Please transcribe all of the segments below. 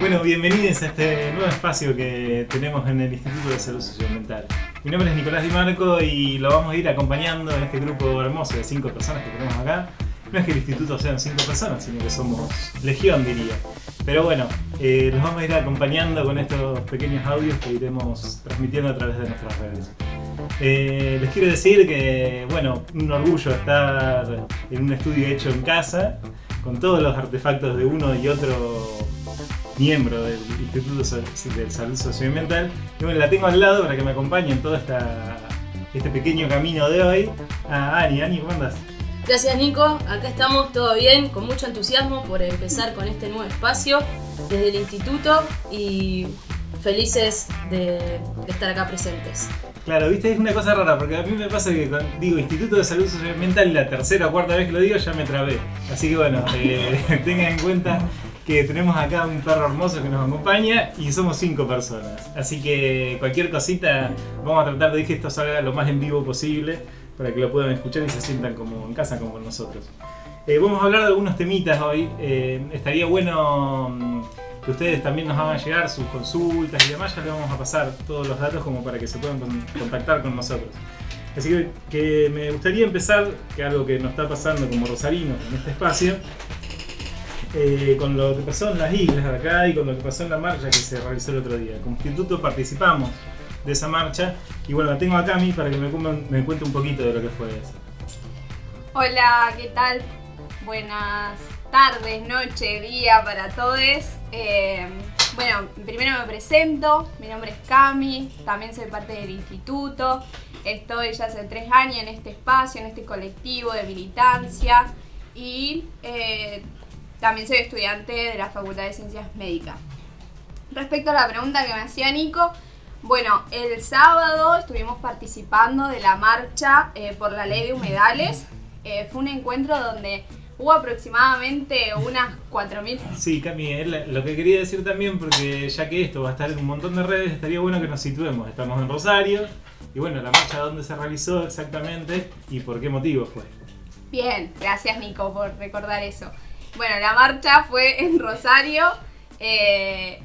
Bueno, bienvenidos a este nuevo espacio que tenemos en el Instituto de Salud Socioambiental. Mi nombre es Nicolás Di Marco y lo vamos a ir acompañando en este grupo hermoso de cinco personas que tenemos acá. No es que el instituto sean cinco personas, sino que somos legión, diría. Pero bueno, eh, los vamos a ir acompañando con estos pequeños audios que iremos transmitiendo a través de nuestras redes. Eh, les quiero decir que, bueno, un orgullo estar en un estudio hecho en casa, con todos los artefactos de uno y otro miembro del Instituto de Salud Socioambiental. Y bueno, la tengo al lado para que me acompañe en todo esta, este pequeño camino de hoy. Ah, Ani, Ani, ¿cómo andas? Gracias Nico, acá estamos todo bien, con mucho entusiasmo por empezar con este nuevo espacio desde el instituto y felices de, estar acá presentes. Claro, viste, es una cosa rara, porque a mí me pasa que cuando digo Instituto de Salud Socioambiental la tercera o cuarta vez que lo digo ya me trabé. Así que bueno, eh, tengan en cuenta que tenemos acá un perro hermoso que nos acompaña y somos cinco personas. Así que cualquier cosita vamos a tratar de que esto salga lo más en vivo posible para que lo puedan escuchar y se sientan como en casa como con nosotros. Eh, vamos a hablar de algunos temitas hoy. Eh, estaría bueno mm, que ustedes también nos hagan llegar sus consultas y demás. Ya les vamos a pasar todos los datos como para que se puedan contactar con nosotros. Así que, que me gustaría empezar, que algo que nos está pasando como rosarinos en este espacio, eh, con lo que pasó en las islas de acá y con lo que pasó en la marcha que se realizó el otro día. Como instituto participamos de esa marcha y bueno, la tengo a mí para que me, me cuente un poquito de lo que fue eso. Hola, ¿qué tal? Buenas tardes, noche, día para todos. Eh, bueno, primero me presento, mi nombre es Cami, también soy parte del instituto. Estoy ya hace tres años en este espacio, en este colectivo de militancia y eh, también soy estudiante de la Facultad de Ciencias Médicas. Respecto a la pregunta que me hacía Nico, bueno, el sábado estuvimos participando de la marcha eh, por la ley de humedales. Eh, fue un encuentro donde hubo aproximadamente unas 4.000. Sí, Cami, lo que quería decir también, porque ya que esto va a estar en un montón de redes, estaría bueno que nos situemos. Estamos en Rosario, y bueno, la marcha dónde se realizó exactamente y por qué motivo fue. Bien, gracias Nico por recordar eso. Bueno, la marcha fue en Rosario, eh,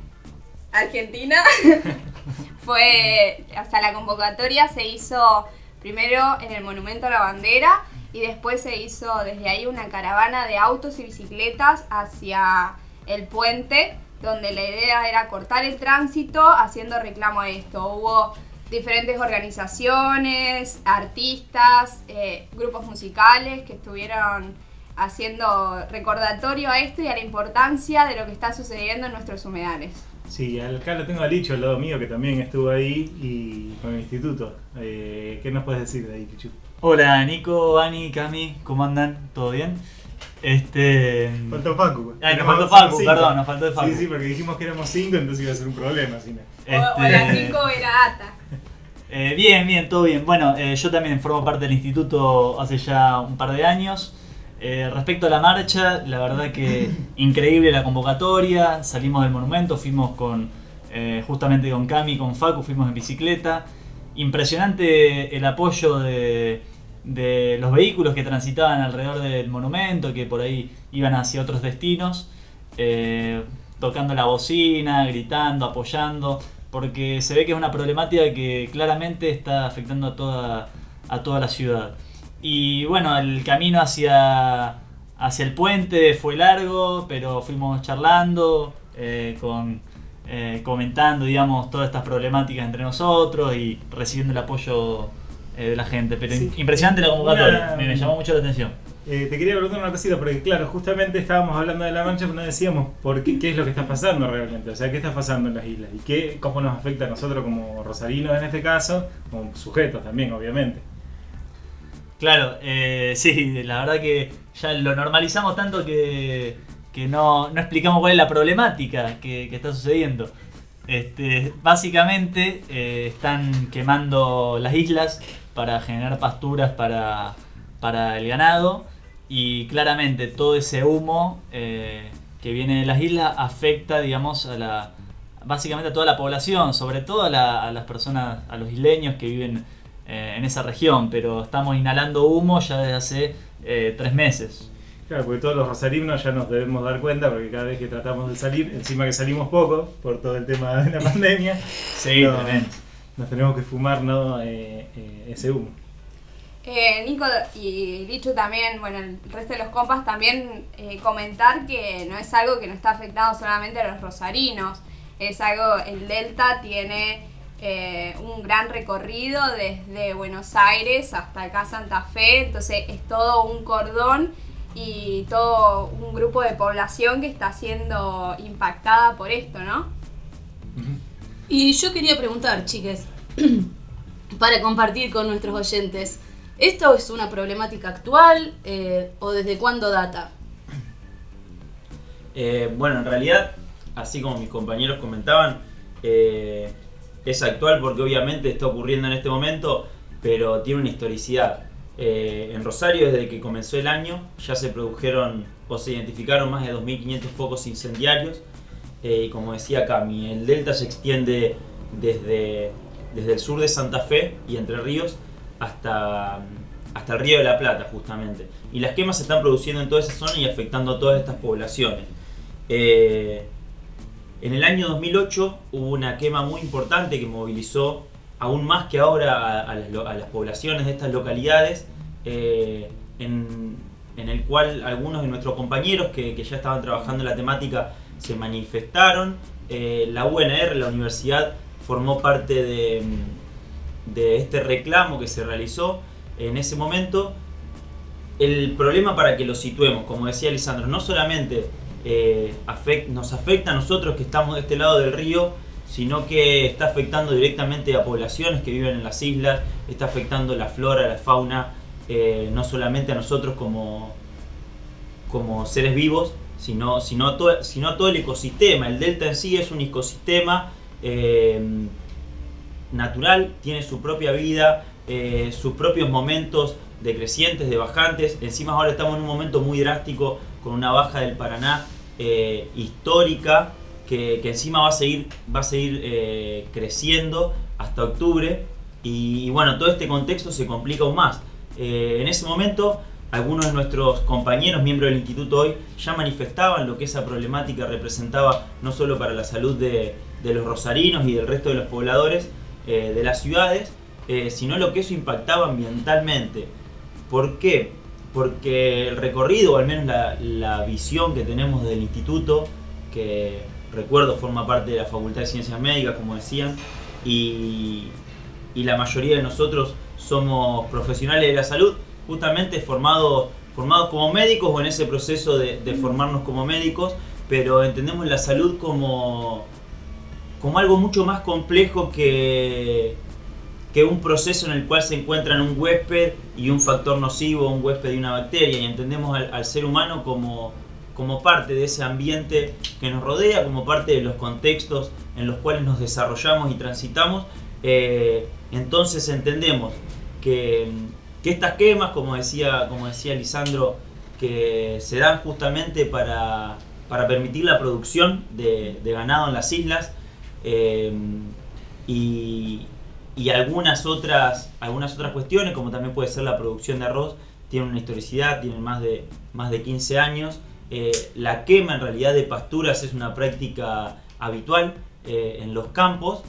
Argentina. fue, hasta la convocatoria se hizo primero en el Monumento a la Bandera y después se hizo desde ahí una caravana de autos y bicicletas hacia el puente, donde la idea era cortar el tránsito haciendo reclamo a esto. Hubo diferentes organizaciones, artistas, eh, grupos musicales que estuvieron haciendo recordatorio a esto y a la importancia de lo que está sucediendo en nuestros humedales. Sí, acá lo tengo a Licho al lado mío que también estuvo ahí y con el instituto. Eh, ¿Qué nos puedes decir de ahí, Licho? Hola Nico, Ani, Cami, ¿cómo andan? ¿Todo bien? Este. Faltó Facu. Ay, nos faltó Facu, perdón, nos faltó Facu. Sí, sí, porque dijimos que éramos cinco, entonces iba a ser un problema. ¿sí? Este... O, las cinco era Ata. Eh, bien, bien, todo bien. Bueno, eh, yo también formo parte del instituto hace ya un par de años. Eh, respecto a la marcha, la verdad que increíble la convocatoria, salimos del monumento, fuimos con eh, justamente con Cami, con Facu, fuimos en bicicleta. Impresionante el apoyo de, los vehículos que transitaban alrededor del monumento, que por ahí iban hacia otros destinos, eh, tocando la bocina, gritando, apoyando, porque se ve que es una problemática que claramente está afectando a toda, a toda la ciudad. Y bueno, el camino hacia, hacia el puente fue largo, pero fuimos charlando, eh, con, eh, comentando, digamos, todas estas problemáticas entre nosotros y recibiendo el apoyo eh, de la gente. Pero impresionante la convocatoria, me, llamó mucho la atención. te quería preguntar una cosita, porque claro, justamente estábamos hablando de la mancha, pero no decíamos por qué, qué es lo que está pasando realmente, o sea, qué está pasando en las islas y qué, cómo nos afecta a nosotros como rosarinos en este caso, como sujetos también, obviamente. Claro, eh, sí, la verdad que ya lo normalizamos tanto que, no, explicamos cuál es la problemática que, está sucediendo. Este, básicamente eh, están quemando las islas para generar pasturas para, el ganado y claramente todo ese humo eh, que viene de las islas afecta, digamos, a la, básicamente a toda la población, sobre todo a, a las personas, a los isleños que viven eh, en esa región, pero estamos inhalando humo ya desde hace eh, tres meses. Claro, porque todos los rosarinos ya nos debemos dar cuenta, porque cada vez que tratamos de salir, encima que salimos poco por todo el tema de la pandemia, Sí, no, también. nos tenemos que fumar ¿no? Eh, eh, ese humo. Eh, Nico y Lichu también, bueno, el resto de los compas también eh, comentar que no es algo que no está afectando solamente a los rosarinos, es algo, el Delta tiene eh, un gran recorrido desde Buenos Aires hasta acá Santa Fe, entonces es todo un cordón y todo un grupo de población que está siendo impactada por esto, ¿no? Y yo quería preguntar, chiques, para compartir con nuestros oyentes, ¿esto es una problemática actual eh, o desde cuándo data? Eh, bueno, en realidad, así como mis compañeros comentaban, eh, es actual porque obviamente está ocurriendo en este momento, pero tiene una historicidad. Eh, en Rosario, desde que comenzó el año, ya se produjeron o se identificaron más de 2.500 focos incendiarios. Eh, y como decía Cami, el delta se extiende desde, desde el sur de Santa Fe y Entre Ríos hasta, hasta el Río de la Plata, justamente. Y las quemas se están produciendo en toda esa zona y afectando a todas estas poblaciones. Eh, en el año 2008 hubo una quema muy importante que movilizó aún más que ahora a, las, poblaciones de estas localidades, eh, en, el cual algunos de nuestros compañeros que, ya estaban trabajando en la temática se manifestaron. Eh, la UNR, la universidad, formó parte de, de este reclamo que se realizó en ese momento. El problema para que lo situemos, como decía Lisandro, no solamente eh, nos afecta a nosotros que estamos de este lado del río, sino que está afectando directamente a poblaciones que viven en las islas, está afectando la flora, la fauna, eh, no solamente a nosotros como, como seres vivos, sino, sino, a todo, el ecosistema. El delta en sí es un ecosistema eh, natural, tiene su propia vida, sus propios momentos decrecientes, de bajantes. Encima ahora estamos en un momento muy drástico con una baja del Paraná eh, histórica que, encima va a seguir, va a seguir eh, creciendo hasta octubre. Y, bueno, todo este contexto se complica aún más. Eh, en ese momento, algunos de nuestros compañeros, miembros del instituto hoy, ya manifestaban lo que esa problemática representaba no solo para la salud de, de los rosarinos y del resto de los pobladores de las ciudades, sino lo que eso impactaba ambientalmente. ¿Por qué? Porque el recorrido, o al menos la, visión que tenemos del instituto, que recuerdo forma parte de la Facultad de Ciencias Médicas, como decían, y, y la mayoría de nosotros somos profesionales de la salud, justamente formados, formados como médicos o en ese proceso de, de formarnos como médicos, pero entendemos la salud como, como algo mucho más complejo que, que un proceso en el cual se encuentran un huésped y un factor nocivo, un huésped y una bacteria, y entendemos al, ser humano como, como parte de ese ambiente que nos rodea, como parte de los contextos en los cuales nos desarrollamos y transitamos. Eh, entonces entendemos que, que estas quemas, como decía, como decía Lisandro, que se dan justamente para, para permitir la producción de, de ganado en las islas eh, y, y algunas otras, algunas otras cuestiones, como también puede ser la producción de arroz, tienen una historicidad, tienen más de, más de 15 años. Eh, la quema en realidad de pasturas es una práctica habitual eh, en los campos,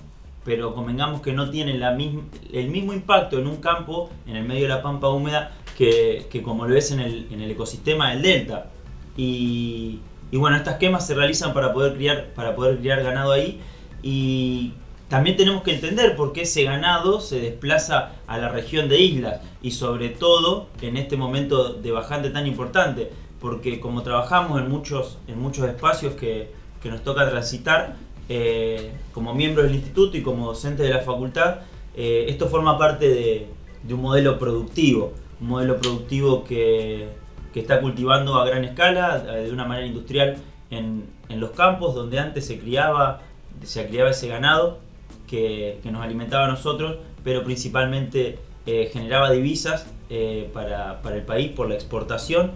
pero convengamos que no tiene la misma, el mismo impacto en un campo, en el medio de la pampa húmeda, que, que como lo es en el, en el ecosistema del delta. Y, y bueno, estas quemas se realizan para poder criar, para poder criar ganado ahí. Y también tenemos que entender por qué ese ganado se desplaza a la región de islas y sobre todo en este momento de bajante tan importante, porque como trabajamos en muchos, en muchos espacios que, que nos toca transitar, eh, como miembros del instituto y como docente de la facultad, eh, esto forma parte de, de, un modelo productivo, un modelo productivo que, que, está cultivando a gran escala, de una manera industrial, en, en los campos donde antes se criaba, se criaba ese ganado que, que, nos alimentaba a nosotros, pero principalmente eh, generaba divisas eh, para, el país por la exportación.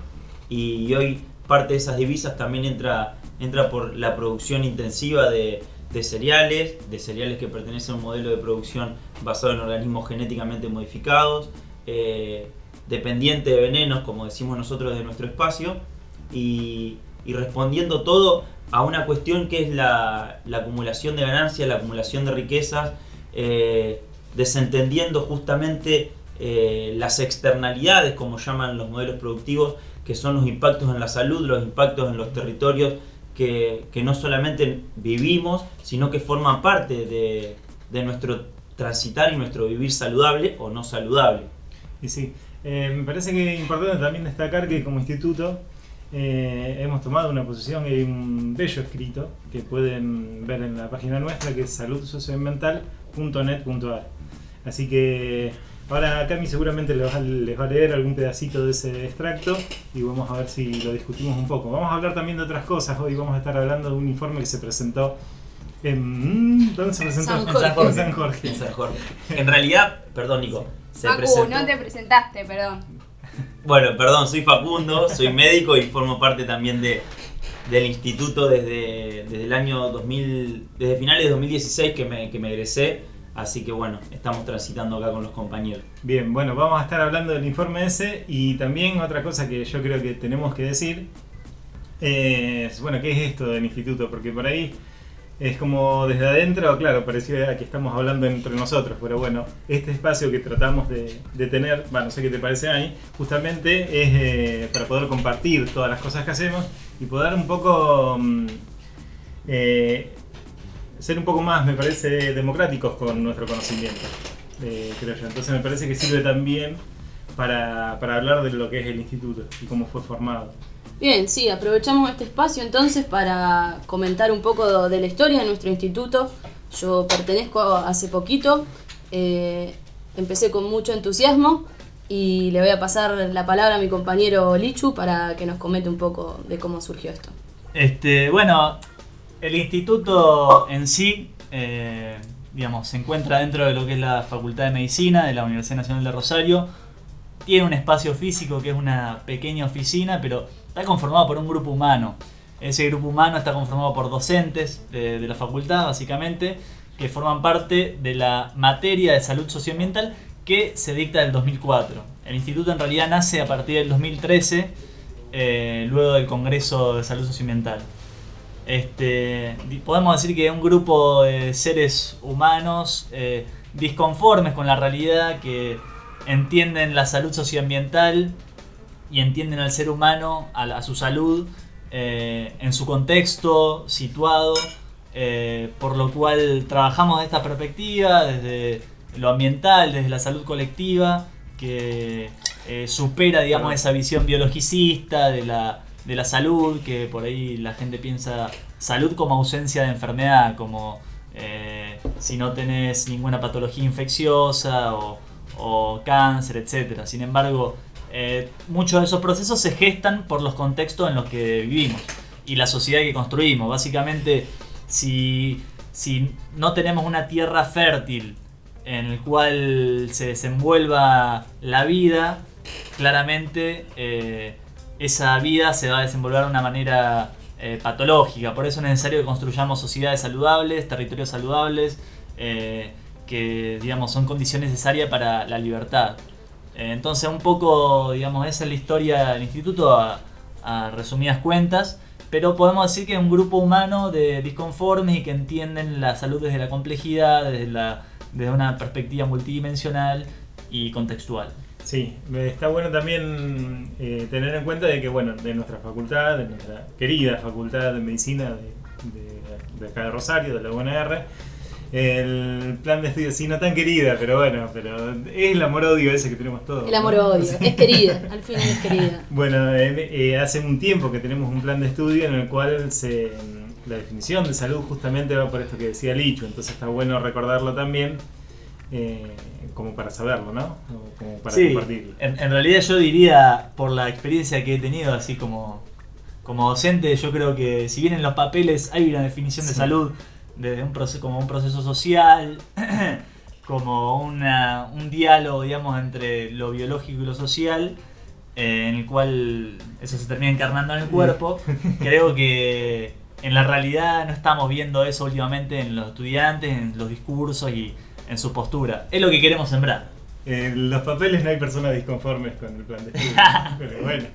Y hoy parte de esas divisas también entra, entra por la producción intensiva de, cereales, de cereales que pertenecen a un modelo de producción basado en organismos genéticamente modificados, eh, dependiente de venenos, como decimos nosotros de nuestro espacio, y respondiendo todo a una cuestión que es la, la acumulación de ganancias, la acumulación de riquezas, eh, desentendiendo justamente eh, las externalidades, como llaman los modelos productivos, que son los impactos en la salud, los impactos en los territorios que, no solamente vivimos, sino que forman parte de, de nuestro transitar y nuestro vivir saludable o no saludable. Y sí, eh, me parece que es importante también destacar que como instituto eh, hemos tomado una posición y un bello escrito que pueden ver en la página nuestra que es saludsocioambiental.net.ar. Así que ahora Cami seguramente les va, a- les va a leer algún pedacito de ese extracto y vamos a ver si lo discutimos un poco. Vamos a hablar también de otras cosas. Hoy vamos a estar hablando de un informe que se presentó en... ¿Dónde se presentó? San Jorge. En San Jorge. En San Jorge. En realidad, perdón Nico, se Facu, presentó- no te presentaste, perdón. Bueno, perdón, soy Facundo, soy médico y formo parte también de, del instituto desde, desde el año 2000, desde finales de 2016 que me, que me egresé, así que bueno, estamos transitando acá con los compañeros. Bien, bueno, vamos a estar hablando del informe ese y también otra cosa que yo creo que tenemos que decir bueno, ¿qué es esto del instituto? Porque por ahí es como desde adentro, claro, parecía que estamos hablando entre nosotros, pero bueno, este espacio que tratamos de, tener, bueno, no sé qué te parece Ani, justamente es eh, para poder compartir todas las cosas que hacemos y poder un poco... mm, eh, ser un poco más, me parece, democráticos con nuestro conocimiento, eh, creo yo. Entonces me parece que sirve también para hablar de lo que es el instituto y cómo fue formado. Bien, sí, aprovechamos este espacio entonces para comentar un poco de la historia de nuestro instituto. Yo pertenezco hace poquito, eh, empecé con mucho entusiasmo y le voy a pasar la palabra a mi compañero Lichu para que nos comente un poco de cómo surgió esto. Este, bueno, el instituto en sí, eh, digamos, se encuentra dentro de lo que es la Facultad de Medicina de la Universidad Nacional de Rosario. Tiene un espacio físico que es una pequeña oficina, pero está conformado por un grupo humano. Ese grupo humano está conformado por docentes de, la facultad, básicamente, que forman parte de la materia de salud socioambiental que se dicta del 2004. El instituto en realidad nace a partir del 2013, eh, luego del Congreso de Salud Socioambiental. Este, podemos decir que es un grupo de seres humanos eh, disconformes con la realidad, que entienden la salud socioambiental y entienden al ser humano, a, la- a su salud, eh, en su contexto situado, eh, por lo cual trabajamos de esta perspectiva, desde lo ambiental, desde la salud colectiva, que eh, supera, digamos, esa visión biologicista de la, de la salud, que por ahí la gente piensa salud como ausencia de enfermedad, como si no tenés ninguna patología infecciosa o, o cáncer, etc. Sin embargo, eh, muchos de esos procesos se gestan por los contextos en los que vivimos y la sociedad que construimos. Básicamente, si, si no tenemos una tierra fértil en el cual se desenvuelva la vida, claramente eh, esa vida se va a desenvolver de una manera eh, patológica. Por eso es necesario que construyamos sociedades saludables, territorios saludables, que digamos son condiciones necesarias para la libertad. Entonces un poco, digamos, esa es la historia del instituto a, a resumidas cuentas, pero podemos decir que es un grupo humano de disconformes y que entienden la salud desde la complejidad, desde, la, desde una perspectiva multidimensional y contextual. Sí, está bueno también eh, tener en cuenta de que, bueno, de nuestra facultad, de nuestra querida facultad de medicina de, de- de acá de Rosario, de la UNR, el plan de estudio, sí, no tan querida, pero bueno, pero es el amor-odio ese que tenemos todos. El amor-odio, es querida, al fin es querida. Bueno, eh, eh, hace un tiempo que tenemos un plan de estudio en el cual se, la definición de salud justamente va por esto que decía Licho, entonces está bueno recordarlo también, eh, como para saberlo, ¿no? Como para Sí, compartirlo. en, en realidad yo diría, por la experiencia que he tenido, así como, como docente, yo creo que si bien en los papeles hay una definición de salud desde un proceso, como un proceso social, como una, un diálogo, digamos, entre lo biológico y lo social, eh, en el cual eso se termina encarnando en el cuerpo, creo que en la realidad no estamos viendo eso últimamente en los estudiantes, en los discursos y en su postura. Es lo que queremos sembrar. En los papeles no hay personas disconformes con el plan de estudio. Pero bueno.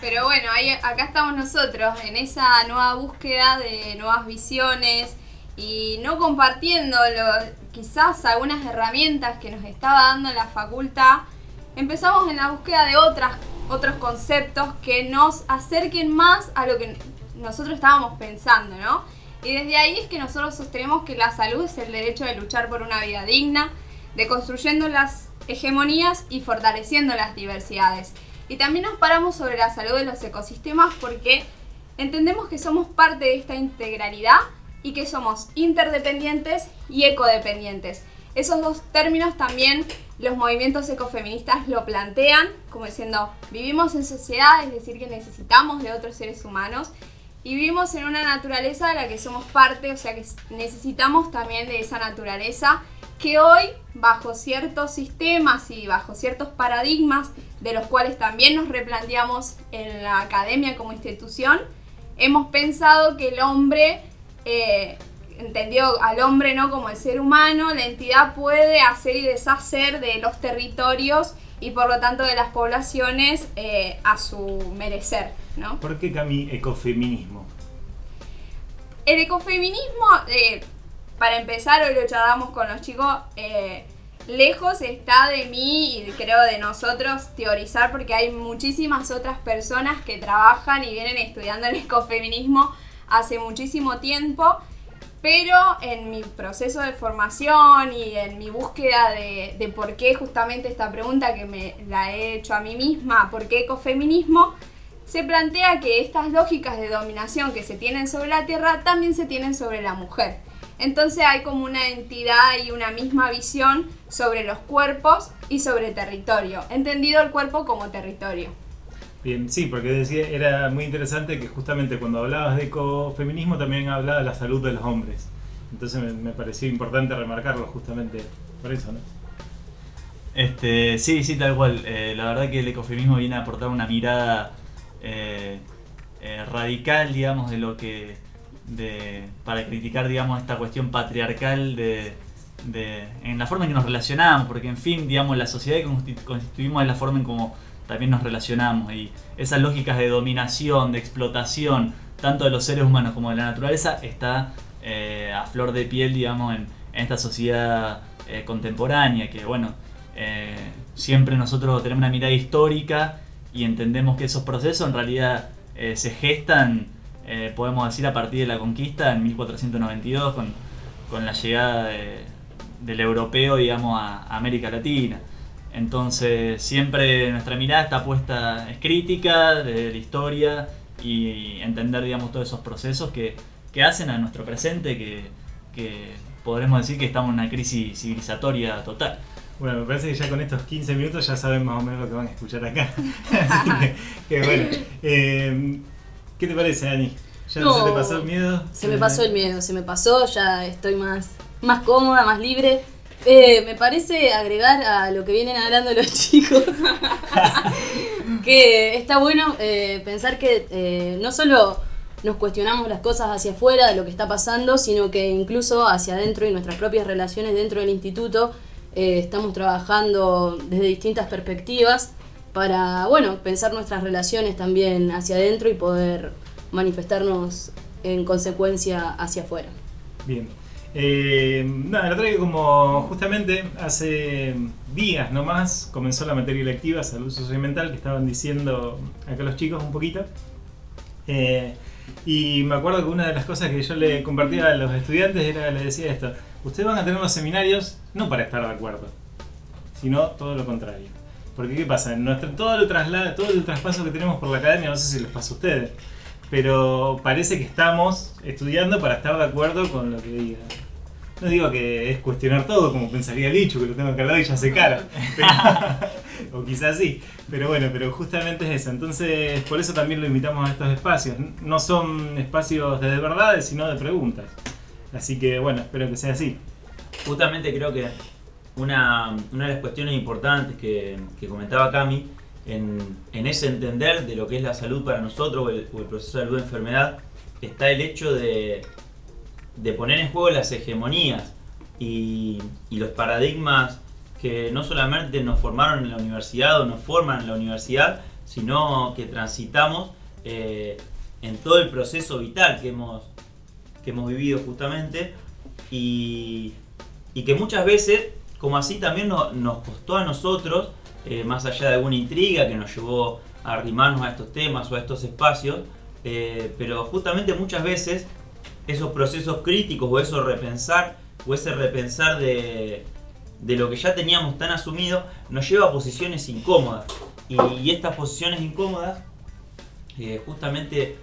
Pero bueno, ahí, acá estamos nosotros en esa nueva búsqueda de nuevas visiones y no compartiendo lo- quizás algunas herramientas que nos estaba dando la facultad, empezamos en la búsqueda de otras, otros conceptos que nos acerquen más a lo que nosotros estábamos pensando, ¿no? Y desde ahí es que nosotros sostenemos que la salud es el derecho de luchar por una vida digna, de construyendo las hegemonías y fortaleciendo las diversidades. Y también nos paramos sobre la salud de los ecosistemas porque entendemos que somos parte de esta integralidad y que somos interdependientes y ecodependientes. Esos dos términos también los movimientos ecofeministas lo plantean, como diciendo, vivimos en sociedad, es decir, que necesitamos de otros seres humanos y vivimos en una naturaleza de la que somos parte, o sea que necesitamos también de esa naturaleza que hoy, bajo ciertos sistemas y bajo ciertos paradigmas, de los cuales también nos replanteamos en la academia como institución, hemos pensado que el hombre, eh, entendió al hombre no como el ser humano, la entidad puede hacer y deshacer de los territorios y por lo tanto de las poblaciones eh, a su merecer, ¿no? ¿Por qué Cami ecofeminismo? El ecofeminismo, eh, para empezar, hoy lo charlamos con los chicos, eh, lejos está de mí y creo de nosotros teorizar porque hay muchísimas otras personas que trabajan y vienen estudiando el ecofeminismo hace muchísimo tiempo, pero en mi proceso de formación y en mi búsqueda de, por qué justamente esta pregunta que me la he hecho a mí misma, ¿por qué ecofeminismo? se plantea que estas lógicas de dominación que se tienen sobre la tierra también se tienen sobre la mujer. Entonces hay como una entidad y una misma visión sobre los cuerpos y sobre territorio, entendido el cuerpo como territorio. Bien, sí, porque decía, era muy interesante que justamente cuando hablabas de ecofeminismo también hablaba de la salud de los hombres. Entonces me, me pareció importante remarcarlo justamente por eso, ¿no? Este, sí, sí, tal cual. Eh, la verdad que el ecofeminismo viene a aportar una mirada eh, eh, radical, digamos, de lo que. De, para criticar, digamos, esta cuestión patriarcal de, de- en la forma en que nos relacionamos, porque en fin, digamos, la sociedad que constitu- constituimos es la forma en como también nos relacionamos y esas lógicas de dominación, de explotación, tanto de los seres humanos como de la naturaleza, está eh, a flor de piel, digamos, en, esta sociedad eh, contemporánea, que bueno, eh, siempre nosotros tenemos una mirada histórica y entendemos que esos procesos en realidad se gestan, podemos decir, a partir de la conquista en 1492 con, con la llegada de- del europeo, digamos, a América Latina. Entonces siempre nuestra mirada está puesta, es crítica de la historia y entender, digamos, todos esos procesos que, que hacen a nuestro presente que, que podremos decir que estamos en una crisis civilizatoria total. Bueno, me parece que ya con estos 15 minutos ya saben más o menos lo que van a escuchar acá. Así que, que bueno. Eh, ¿Qué te parece, Ani? ¿Ya No, se te pasó el miedo? Se me pasó el miedo, se me pasó, ya estoy más, más cómoda, más libre. Eh, me parece agregar a lo que vienen hablando los chicos, que está bueno eh, pensar que eh, no solo nos cuestionamos las cosas hacia afuera de lo que está pasando, sino que incluso hacia adentro y nuestras propias relaciones dentro del instituto eh, estamos trabajando desde distintas perspectivas para, bueno, pensar nuestras relaciones también hacia adentro y poder manifestarnos en consecuencia hacia afuera. Bien. Eh, nada, lo traigo como justamente hace días nomás comenzó la materia electiva Salud Social Mental que estaban diciendo acá los chicos un poquito. Eh, y me acuerdo que una de las cosas que yo le compartía a los estudiantes era, le decía esto, ustedes van a tener los seminarios no para estar de acuerdo, sino todo lo contrario. Porque ¿qué pasa? Nuestro, todo, el traslado, todo el traspaso que tenemos por la academia, no sé si les pasa a ustedes, pero parece que estamos estudiando para estar de acuerdo con lo que diga. No digo que es cuestionar todo, como pensaría Lichu, que lo tengo que hablar y ya se cara. Pero- o quizás sí. Pero bueno, pero justamente es eso. Entonces, por eso también lo invitamos a estos espacios. No son espacios de verdades, sino de preguntas. Así que bueno, espero que sea así. Justamente creo que una, una de las cuestiones importantes que, que comentaba Cami en, en ese entender de lo que es la salud para nosotros o el, o el proceso de salud de enfermedad está el hecho de, de poner en juego las hegemonías y, los paradigmas que no solamente nos formaron en la universidad o nos forman en la universidad, sino que transitamos eh, en todo el proceso vital que hemos, que hemos vivido justamente. Y, y que muchas veces, como así también no- nos costó a nosotros, eh, más allá de alguna intriga que nos llevó a arrimarnos a estos temas o a estos espacios, eh, pero justamente muchas veces esos procesos críticos o eso repensar o ese repensar de, de lo que ya teníamos tan asumido nos lleva a posiciones incómodas y, estas posiciones incómodas eh, justamente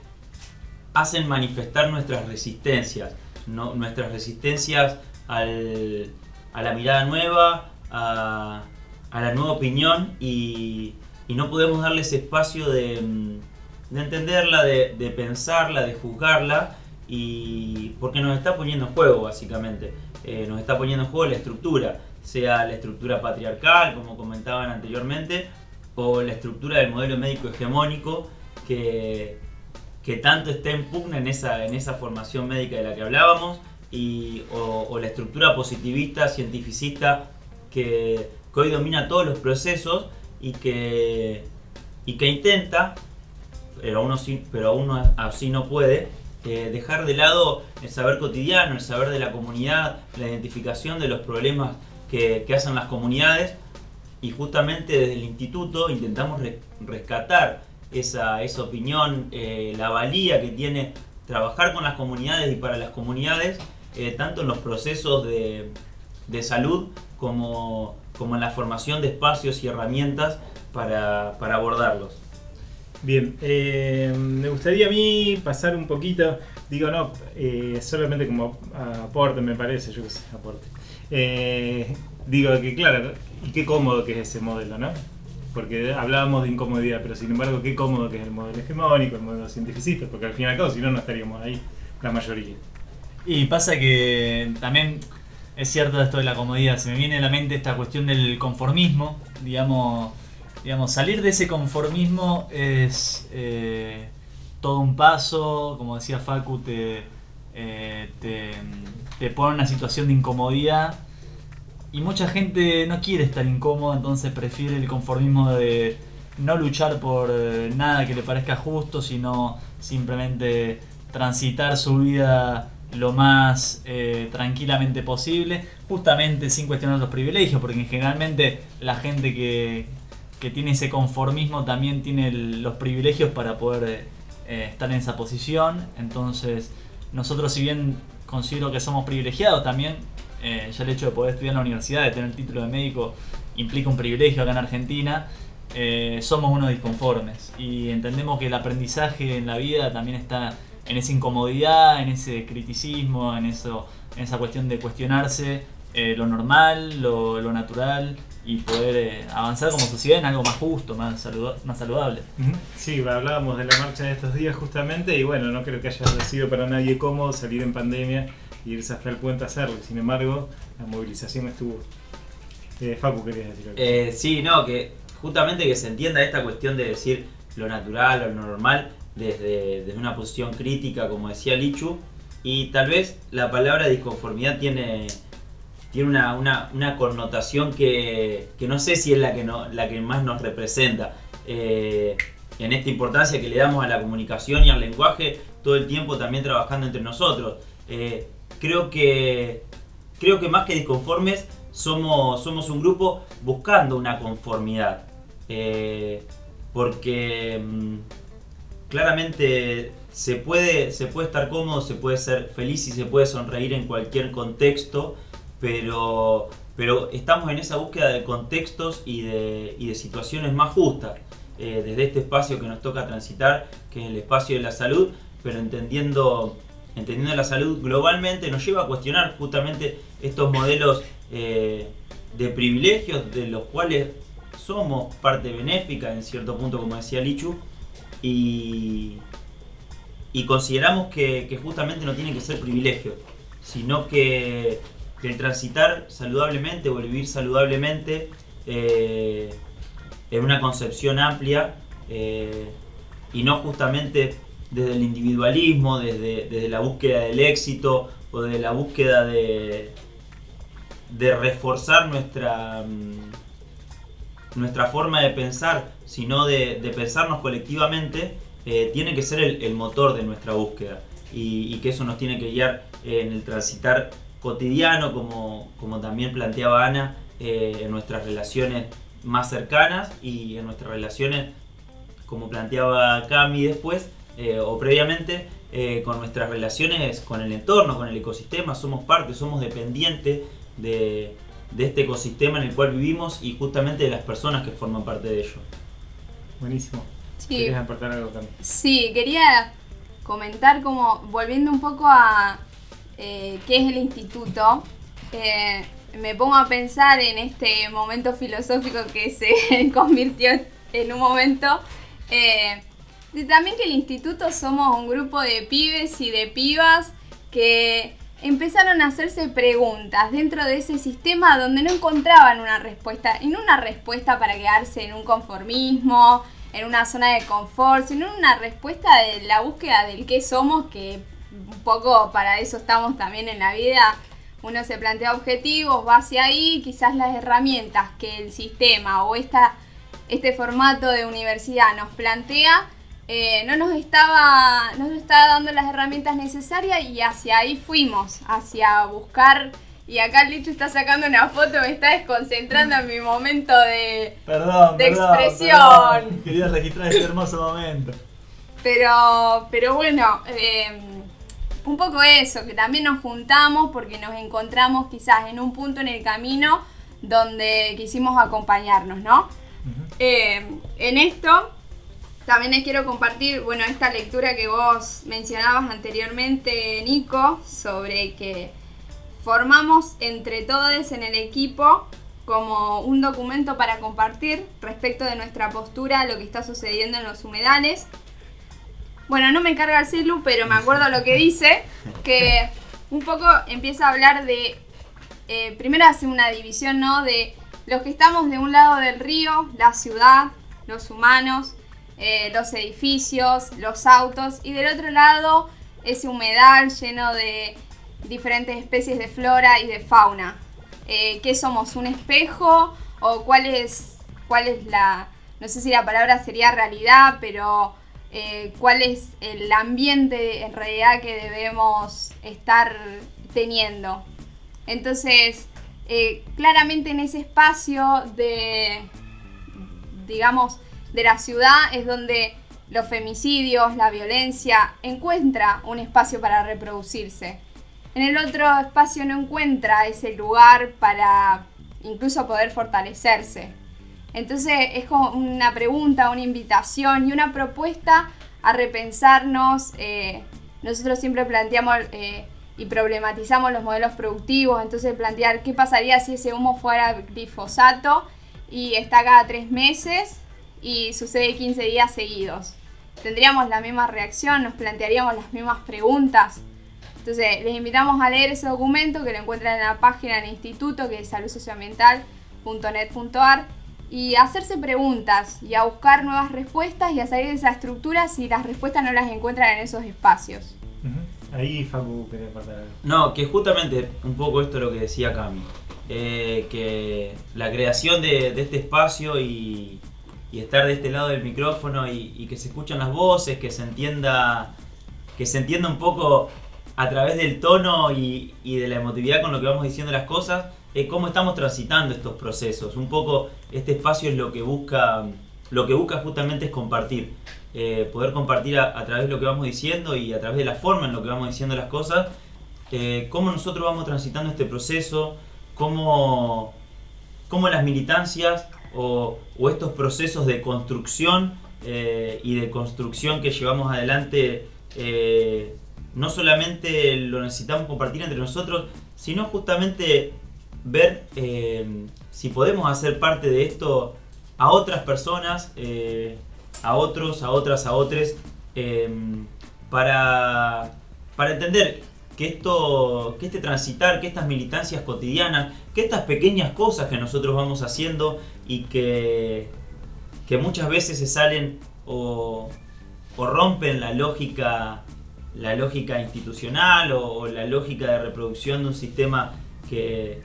hacen manifestar nuestras resistencias, ¿no? nuestras resistencias al- a la mirada nueva, a, a la nueva opinión y, y no podemos darle ese espacio de, mm, de entenderla, de, de pensarla, de juzgarla y porque nos está poniendo en juego básicamente, Eh, nos está poniendo en juego la estructura, sea la estructura patriarcal como comentaban anteriormente o la estructura del modelo médico hegemónico que, que tanto está en pugna en esa, en esa formación médica de la que hablábamos, y, o, o la estructura positivista, cientificista, que, que hoy domina todos los procesos y que, y que intenta, pero aún, así, pero aún así no puede, eh, dejar de lado el saber cotidiano, el saber de la comunidad, la identificación de los problemas que, que hacen las comunidades y justamente desde el instituto intentamos re- rescatar esa, esa opinión, eh, la valía que tiene trabajar con las comunidades y para las comunidades, eh, tanto en los procesos de, de salud como, como en la formación de espacios y herramientas para, para abordarlos. Bien, eh, me gustaría a mí pasar un poquito, digo no, eh, solamente como aporte me parece, yo qué sé, aporte. Eh, digo que claro, y qué cómodo que es ese modelo, ¿no? Porque hablábamos de incomodidad, pero sin embargo qué cómodo que es el modelo hegemónico, el modelo cientificista, porque al fin y al cabo si no, no estaríamos ahí, la mayoría. Y pasa que también es cierto esto de la comodidad. Se me viene a la mente esta cuestión del conformismo. Digamos, digamos salir de ese conformismo es eh, todo un paso. Como decía Facu, te, eh, te, te pone en una situación de incomodidad. Y mucha gente no quiere estar incómoda, entonces prefiere el conformismo de no luchar por eh, nada que le parezca justo, sino simplemente transitar su vida lo más eh, tranquilamente posible, justamente sin cuestionar los privilegios, porque generalmente la gente que, que tiene ese conformismo también tiene el- los privilegios para poder eh, estar en esa posición, entonces nosotros si bien considero que somos privilegiados también, eh, ya el hecho de poder estudiar en la universidad, de tener título de médico, implica un privilegio acá en Argentina, eh, somos unos disconformes. Y entendemos que el aprendizaje en la vida también está en esa incomodidad, en ese criticismo, en, eso, en esa cuestión de cuestionarse eh, lo normal, lo, lo natural y poder eh, avanzar como sociedad en algo más justo, más, saluda- más saludable. Sí, hablábamos de la marcha de estos días justamente y bueno, no creo que haya sido para nadie cómodo salir en pandemia y irse hasta el puente a hacerlo. Sin embargo, la movilización estuvo. Eh, Facu, querías decir algo. Eh, sí, no, que justamente que se entienda esta cuestión de decir lo natural o lo normal desde, desde una posición crítica, como decía Lichu, y tal vez la palabra disconformidad tiene, tiene una, una- una connotación que, que no sé si es la que, no, la que más nos representa. Eh, en esta importancia que le damos a la comunicación y al lenguaje, todo el tiempo también trabajando entre nosotros. Eh, creo que creo que más que disconformes somos, somos un grupo buscando una conformidad. Eh, porque mm, claramente se puede, se puede estar cómodo, se puede ser feliz y se puede sonreír en cualquier contexto, pero, pero estamos en esa búsqueda de contextos y de, y de situaciones más justas. eh, desde este espacio que nos toca transitar, que es el espacio de la salud, pero entendiendo, entendiendo la salud globalmente, nos lleva a cuestionar justamente estos modelos eh, de privilegios de los cuales somos parte benéfica en cierto punto, como decía Lichu, y, y consideramos que, que justamente no tienen que ser privilegios, sino que, que el transitar saludablemente o vivir saludablemente eh, en una concepción amplia eh, y no justamente desde el individualismo, desde, desde la búsqueda del éxito o de la búsqueda de, de reforzar nuestra, mm, nuestra forma de pensar, sino de, de pensarnos colectivamente, eh, tiene que ser el, motor de nuestra búsqueda. Y que eso nos tiene que guiar en el transitar cotidiano, como, como también planteaba Ana, eh, en nuestras relaciones más cercanas y en nuestras relaciones, como planteaba Cami después eh, o previamente, eh, con nuestras relaciones con el entorno, con el ecosistema, somos parte, somos dependientes de, de este ecosistema en el cual vivimos y justamente de las personas que forman parte de ello. Buenísimo. Sí. ¿Querés aportar algo también? Sí, quería comentar como, volviendo un poco a eh, qué es el instituto, eh, me pongo a pensar en este momento filosófico que se convirtió en un momento, eh, de también que el instituto somos un grupo de pibes y de pibas que empezaron a hacerse preguntas dentro de ese sistema donde no encontraban una respuesta, y no una respuesta para quedarse en un conformismo, en una zona de confort, sino una respuesta de la búsqueda del qué somos, que un poco para eso estamos también en la vida. Uno se plantea objetivos, va hacia ahí, quizás las herramientas que el sistema o esta, este formato de universidad nos plantea, eh, no nos estaba, no nos estaba dando las herramientas necesarias y hacia ahí fuimos, hacia buscar. Y acá el Licho está sacando una foto, me está desconcentrando en mi momento de, Perdón, de perdón, expresión. perdón. Quería registrar este hermoso momento. Pero, pero bueno, eh, un poco eso, que también nos juntamos porque nos encontramos quizás en un punto en el camino donde quisimos acompañarnos, ¿no? Eh, en esto también les quiero compartir, bueno, esta lectura que vos mencionabas anteriormente, Nico, sobre que formamos entre todos en el equipo como un documento para compartir respecto de nuestra postura a lo que está sucediendo en los humedales. Bueno, no me carga el celu, pero me acuerdo lo que dice, que un poco empieza a hablar de, eh, primero hace una división, ¿no? De los que estamos de un lado del río, la ciudad, los humanos, eh, los edificios, los autos, y del otro lado ese humedal lleno de diferentes especies de flora y de fauna. Eh, ¿Qué somos? ¿Un espejo? ¿O cuál es, cuál es la, no sé si la palabra sería realidad, pero eh, cuál es el ambiente en realidad que debemos estar teniendo? Entonces, eh, claramente en ese espacio de, digamos, de la ciudad es donde los femicidios, la violencia, encuentra un espacio para reproducirse. En el otro espacio no encuentra ese lugar para incluso poder fortalecerse. Entonces es como una pregunta, una invitación y una propuesta a repensarnos. eh, nosotros siempre planteamos eh, y problematizamos los modelos productivos, entonces plantear qué pasaría si ese humo fuera glifosato y está cada tres meses y sucede 15 días seguidos. ¿Tendríamos la misma reacción? ¿Nos plantearíamos las mismas preguntas? Entonces, les invitamos a leer ese documento que lo encuentran en la página del instituto que es saludsocioambiental.net.ar y a hacerse preguntas y a buscar nuevas respuestas y a salir de esa estructura si las respuestas no las encuentran en esos espacios. Ahí Facu quería aportar algo. No, que justamente un poco esto es lo que decía Cami. Eh, que la creación de, de este espacio y, y estar de este lado del micrófono y, y que se escuchan las voces, que se entienda, que se entienda un poco a través del tono y, y de la emotividad con lo que vamos diciendo las cosas, cómo estamos transitando estos procesos. Un poco este espacio es lo que busca, lo que busca justamente es compartir. Eh, poder compartir a, través de lo que vamos diciendo y a través de la forma en lo que vamos diciendo las cosas, eh, cómo nosotros vamos transitando este proceso, cómo, cómo las militancias o, estos procesos de construcción eh, y de construcción que llevamos adelante no solamente lo necesitamos compartir entre nosotros, sino justamente ver eh, si podemos hacer parte de esto a otras personas, eh, a otros, a otras, a otros, eh, para, para entender que esto, que este transitar, que estas militancias cotidianas, que estas pequeñas cosas que nosotros vamos haciendo y que, que muchas veces se salen o, rompen la lógica, la lógica institucional o la lógica de reproducción de un sistema que,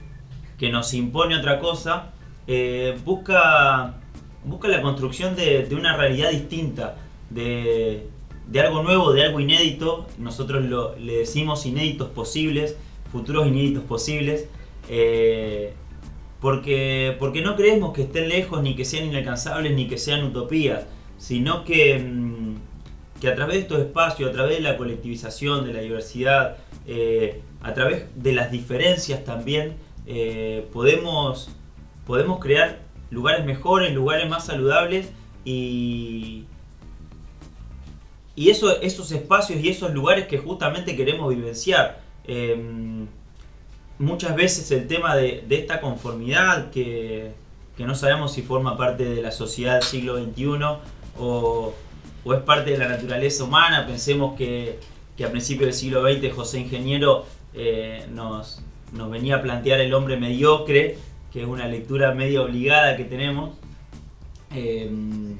que nos impone otra cosa, eh, busca, busca la construcción de, una realidad distinta, de, de algo nuevo, de algo inédito. Nosotros lo, le decimos inéditos posibles, futuros inéditos posibles. eh, porque, porque no creemos que estén lejos, ni que sean inalcanzables, ni que sean utopías, sino que, mm, que a través de estos espacios, a través de la colectivización, de la diversidad, eh, a través de las diferencias también, eh, podemos, podemos crear lugares mejores, lugares más saludables y, y eso, esos espacios y esos lugares que justamente queremos vivenciar. Em, muchas veces el tema de, de esta conformidad que, que no sabemos si forma parte de la sociedad del siglo XXI o, o es parte de la naturaleza humana. Pensemos que, que a principios del siglo XX José Ingeniero eh, nos, nos venía a plantear el hombre mediocre, que es una lectura medio obligada que tenemos. Em,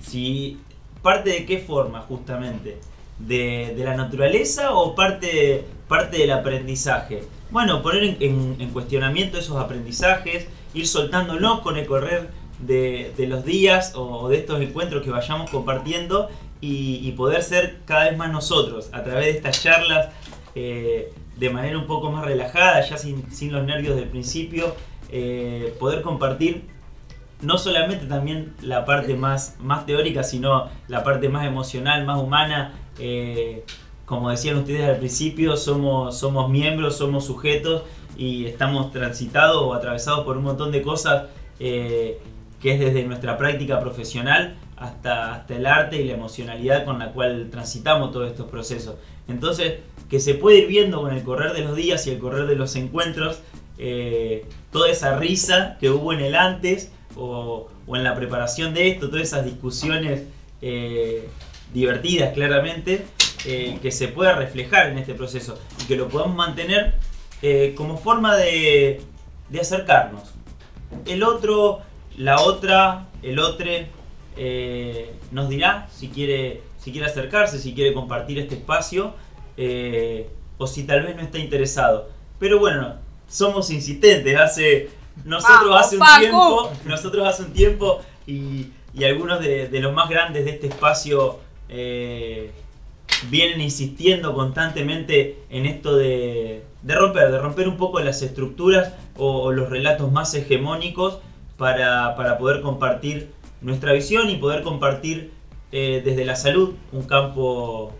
si parte de qué forma justamente de, de la naturaleza o parte, parte del aprendizaje bueno poner en, en- en cuestionamiento esos aprendizajes ir soltándolos con el correr de, de los días o de estos encuentros que vayamos compartiendo y, y poder ser cada vez más nosotros a través de estas charlas eh, de manera un poco más relajada ya sin, sin los nervios del principio eh, poder compartir no solamente también la parte más, más teórica, sino la parte más emocional, más humana. Eh, como decían ustedes al principio, somos, somos miembros, somos sujetos y estamos transitados o atravesados por un montón de cosas eh, que es desde nuestra práctica profesional hasta, hasta el arte y la emocionalidad con la cual transitamos todos estos procesos. Entonces, que se puede ir viendo con el correr de los días y el correr de los encuentros, eh, toda esa risa que hubo en el antes o, en la preparación de esto, todas esas discusiones eh, divertidas claramente, eh, que se pueda reflejar en este proceso y que lo podamos mantener como forma de, acercarnos. El otro, la otra, el otro nos dirá si quiere, si quiere acercarse, si quiere compartir este espacio eh, o si tal vez no está interesado. Pero bueno, somos insistentes. Hace nosotros Vamos, hace un Paco. tiempo, nosotros hace un tiempo y, y algunos de, de los más grandes de este espacio eh, vienen insistiendo constantemente en esto de, de romper, de romper un poco las estructuras o, o los relatos más hegemónicos para, para poder compartir nuestra visión y poder compartir eh, desde la salud un campo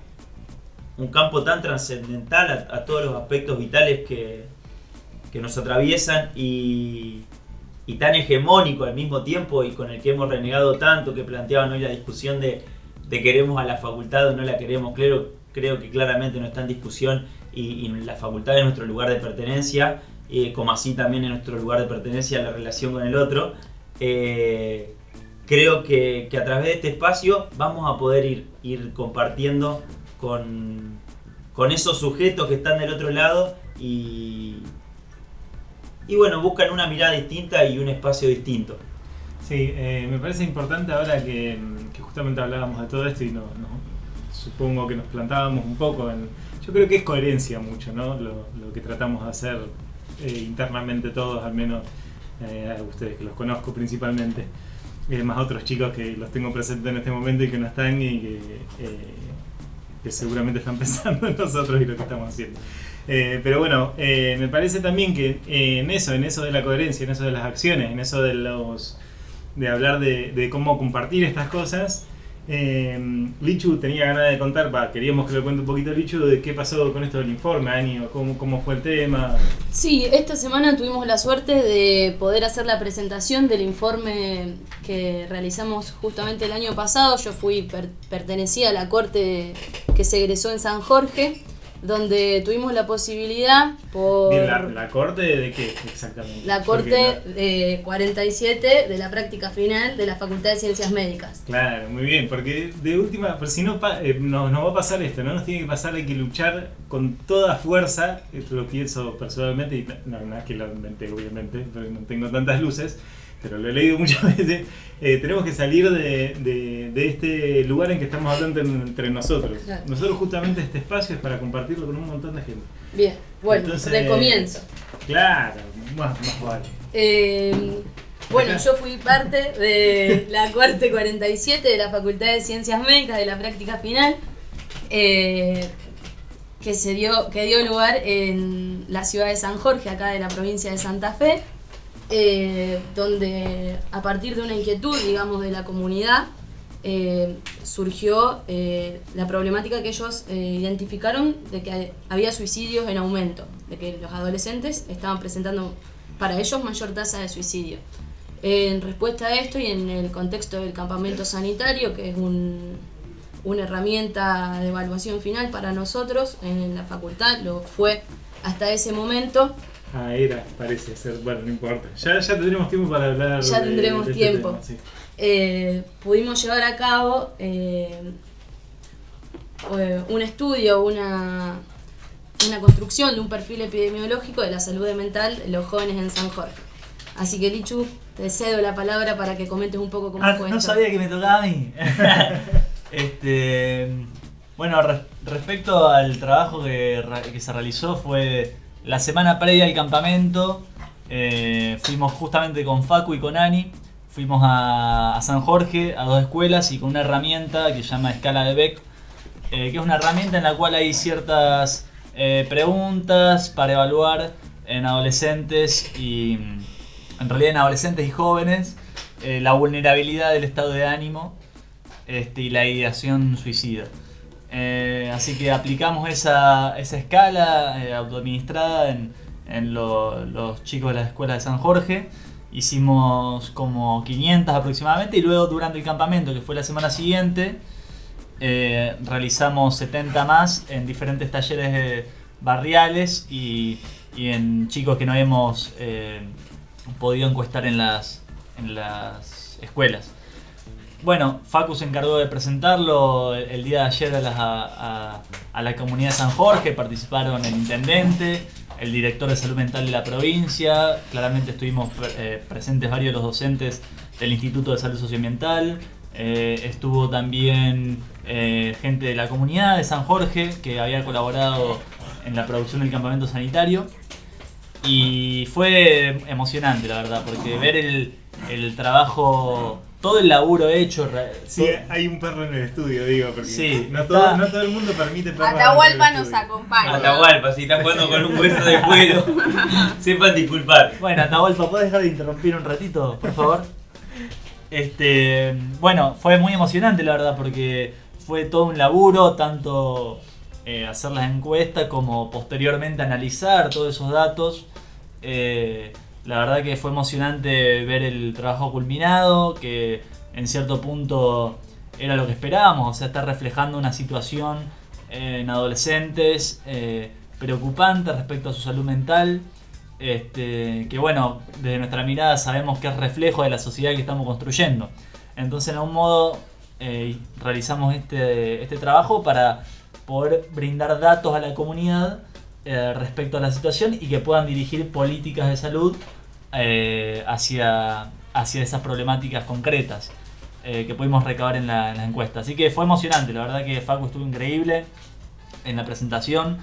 un campo tan trascendental a, todos los aspectos vitales que, que nos atraviesan y, y tan hegemónico al mismo tiempo y con el que hemos renegado tanto, que planteaban hoy la discusión de, de queremos a la facultad o no la queremos, creo, creo que claramente no está en discusión y, y la facultad es nuestro lugar de pertenencia, eh, como así también es nuestro lugar de pertenencia la relación con el otro. Eh, creo que, que a través de este espacio vamos a poder ir, ir compartiendo con, con esos sujetos que están del otro lado y, y bueno, buscan una mirada distinta y un espacio distinto. Sí, eh, me parece importante ahora que, que justamente hablábamos de todo esto y supongo que nos plantábamos un poco en... Yo creo que es coherencia mucho, ¿no? Lo, lo que tratamos de hacer eh, internamente todos, al menos eh, a ustedes que los conozco principalmente, eh, más otros chicos que los tengo presentes en este momento y que no están y que, eh, seguramente están pensando en nosotros y lo que estamos haciendo. Eh, pero bueno, eh, me parece también que en eso, en eso de la coherencia, en eso de las acciones, en eso de los de hablar de cómo compartir estas cosas, eh, Lichu tenía ganas de contar, va, queríamos que lo cuente un poquito Lichu de qué pasó con esto del informe, Ani, cómo, cómo fue el tema. Sí, esta semana tuvimos la suerte de poder hacer la presentación del informe que realizamos justamente el año pasado. Yo fui per- pertenecía a la corte que se egresó en San Jorge, donde tuvimos la posibilidad por la, la corte de qué exactamente? la corte no- eh, 47 de la práctica final de la Facultad de Ciencias Médicas. Claro, muy bien, porque de última, por si no eh, nos, nos va a pasar esto, ¿no? Nos tiene que pasar, hay que luchar con toda fuerza, esto lo pienso personalmente, y no, no es que lo inventé obviamente, porque no tengo tantas luces, pero lo he leído muchas veces, eh, tenemos que salir de, de- de este lugar en que estamos hablando en- entre nosotros. Claro. Nosotros justamente este espacio es para compartirlo con un montón de gente. Bien, bueno, Entonces- de comienzo. Claro, más, más vale. Eh, bueno, yo fui parte de la corte 47 de la Facultad de Ciencias Médicas de la práctica final, eh, que, se dio, que dio lugar en la ciudad de San Jorge, acá de la provincia de Santa Fe, eh, donde a partir de una inquietud, digamos, de la comunidad, eh, surgió eh, la problemática que ellos identificaron de que había suicidios en aumento, de que los adolescentes estaban presentando para ellos mayor tasa de suicidio. En respuesta a esto y en el contexto del campamento sanitario, que es un- una herramienta de evaluación final para nosotros en la facultad, lo fue hasta ese momento, Ah, era, parece ser, bueno, no importa. Ya, ya tendremos tiempo para hablar. Ya de- tendremos de este tiempo. tema, sí. eh, pudimos llevar a cabo eh, eh, un estudio, una, una construcción de un perfil epidemiológico de la salud mental de los jóvenes en San Jorge. Así que, Lichu, te cedo la palabra para que comentes un poco cómo Ah, fue no esto. sabía que me tocaba a mí. este, bueno, res- respecto al trabajo que, que se realizó, fue la semana previa al campamento. eh, fuimos justamente con Facu y con Ani. Fuimos a, San Jorge, a dos escuelas y con una herramienta que se llama Escala de Beck, eh, que es una herramienta en la cual hay ciertas eh, preguntas para evaluar en adolescentes y en realidad en adolescentes y jóvenes la vulnerabilidad del estado de ánimo este, y la ideación suicida. Eh, así que aplicamos esa, esa escala eh, autoadministrada en, en lo- los chicos de la escuela de San Jorge. Hicimos como 500 aproximadamente y luego durante el campamento, que fue la semana siguiente, eh, realizamos 70 más en diferentes talleres barriales y, y en chicos que no habíamos eh, podido encuestar en las, en las escuelas. Bueno, Facu se encargó de presentarlo el, día de ayer a la, a la comunidad de San Jorge, participaron el intendente, el director de salud mental de la provincia, claramente estuvimos eh, presentes varios de los docentes del Instituto de Salud Socioambiental, eh, estuvo también eh, gente de la comunidad de San Jorge que había colaborado en la producción del campamento sanitario. Y fue emocionante, la verdad, porque ver el, el trabajo, todo el laburo hecho. re- Sí, todo- hay un perro en el estudio, digo, porque Sí, no, todo, no todo el mundo permite perros. Atahualpa nos acompaña. Atahualpa, si están jugando con un hueso de cuero, sepan disculpar. Bueno, Atahualpa, ¿puedes dejar de interrumpir un ratito, por favor? Este, bueno, fue muy emocionante, la verdad, porque fue todo un laburo, tanto eh, hacer las encuestas como posteriormente analizar todos esos datos. Eh, la verdad que fue emocionante ver el trabajo culminado, que en cierto punto era lo que esperábamos, o sea, está reflejando una situación en adolescentes eh, preocupante respecto a su salud mental. Este, que bueno, desde nuestra mirada sabemos que es reflejo de la sociedad que estamos construyendo. Entonces, en algún modo, eh, realizamos este, este trabajo para poder brindar datos a la comunidad eh, respecto a la situación y que puedan dirigir políticas de salud eh, hacia, hacia esas problemáticas concretas eh, que pudimos recabar en la, en la encuesta. Así que fue emocionante, la verdad que Facu estuvo increíble en la presentación,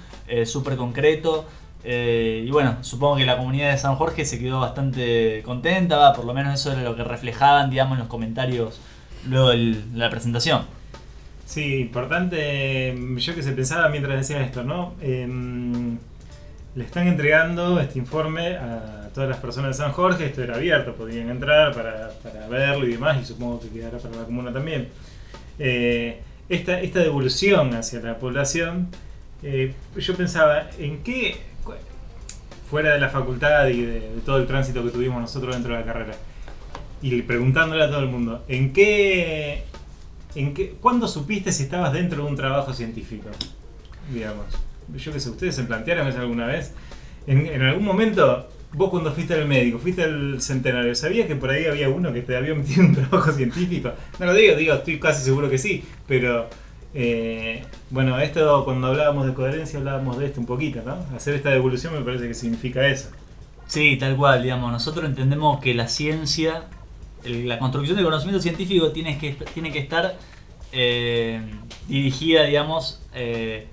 súper concreto. y bueno, supongo que la comunidad de San Jorge se quedó bastante contenta, por lo menos eso era lo que reflejaban, digamos, en los comentarios luego de la presentación. Sí, importante, yo que se pensaba mientras decía esto, ¿no? Em, le están entregando este informe a todas las personas de San Jorge, esto era abierto, podían entrar para, para verlo y demás, y supongo que quedará para la comuna también. Eh, esta, esta devolución hacia la población, eh, yo pensaba, ¿en qué, fuera de la facultad y de, de todo el tránsito que tuvimos nosotros dentro de la carrera, y preguntándole a todo el mundo, ¿en qué, en qué, ¿cuándo supiste si estabas dentro de un trabajo científico? Digamos, yo qué sé, ¿ustedes se plantearon eso alguna vez? En, algún momento, vos cuando fuiste al médico, fuiste al centenario, ¿sabías que por ahí había uno que te había metido un trabajo científico? No lo digo, digo, estoy casi seguro que sí, pero eh, bueno, esto cuando hablábamos de coherencia hablábamos de esto un poquito, ¿no? Hacer esta devolución me parece que significa eso. Sí, tal cual, digamos. Nosotros entendemos que la ciencia, el- la construcción de conocimiento científico tiene que, tiene que estar eh, dirigida, digamos, eh,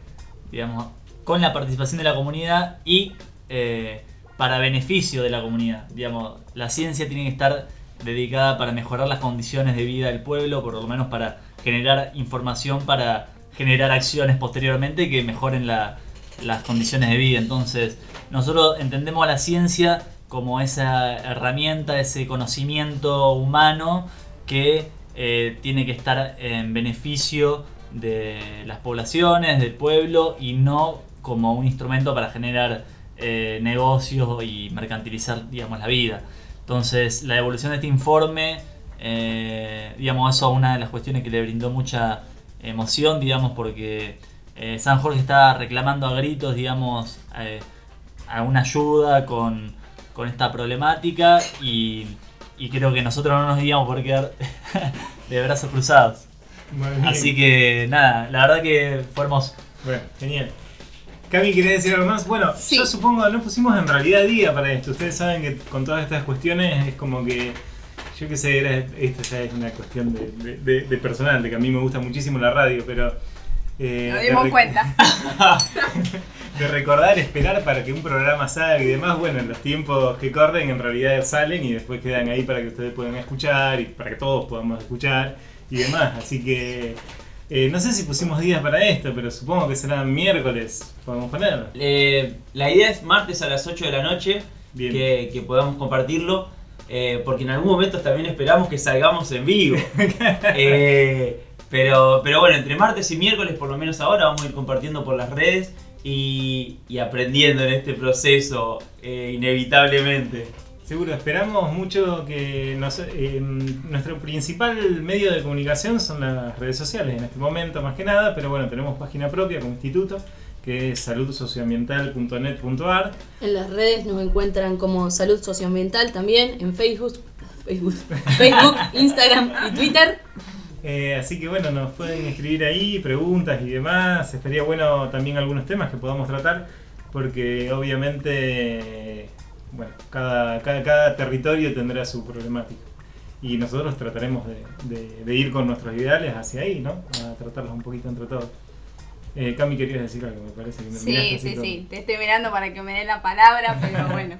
digamos, con la participación de la comunidad y eh, para beneficio de la comunidad. Digamos, la ciencia tiene que estar dedicada para mejorar las condiciones de vida del pueblo, por lo menos para generar información para generar acciones posteriormente que mejoren la- las condiciones de vida. Entonces, nosotros entendemos a la ciencia como esa herramienta, ese conocimiento humano que eh, tiene que estar en beneficio de las poblaciones, del pueblo y no como un instrumento para generar eh, negocios y mercantilizar digamos, la vida. Entonces, la evolución de este informe, eh, digamos, eso es una de las cuestiones que le brindó mucha emoción, digamos, porque San Jorge está reclamando a gritos, digamos, a una ayuda con, con esta problemática y, y creo que nosotros no nos íbamos por quedar de brazos cruzados. Así que nada, la verdad que fue hermoso. Bueno, genial. Cami, ¿querés decir algo más? Bueno, Sí. yo supongo no pusimos en realidad día para esto. Ustedes saben que con todas estas cuestiones es como que, yo qué sé, era, esto ya es una cuestión de, de- de- de personal, de que a mí me gusta muchísimo la radio, pero... eh, Nos de dimos cuenta. de recordar, esperar para que un programa salga y demás, bueno, en los tiempos que corren en realidad salen y después quedan ahí para que ustedes puedan escuchar y para que todos podamos escuchar y demás. Así que eh, no sé si pusimos días para esto, pero supongo que será miércoles, podemos ponerlo. Eh, la idea es martes a las 8 de la noche Bien. que, que podamos compartirlo, eh, porque en algún momento también esperamos que salgamos en vivo. Eh, pero, pero bueno, entre martes y miércoles, por lo menos ahora, vamos a ir compartiendo por las redes y, y aprendiendo en este proceso, eh, inevitablemente. Seguro, esperamos mucho que nos- eh, nuestro principal medio de comunicación son las redes sociales en este momento más que nada, pero bueno, tenemos página propia como instituto que es saludsocioambiental.net.ar En las redes nos encuentran como Salud Socioambiental también, en Facebook, Facebook, Facebook Instagram y Twitter. Eh, así que bueno, nos pueden escribir ahí preguntas y demás. Estaría bueno también algunos temas que podamos tratar, porque obviamente, bueno, cada, cada, cada territorio tendrá su problemática. Y nosotros trataremos de, de- de ir con nuestros ideales hacia ahí, ¿no? A tratarlos un poquito entre todos. Eh, Cami, querías decir algo, me parece que me Sí, sí, sí. Te estoy mirando para que me dé la palabra, pero bueno.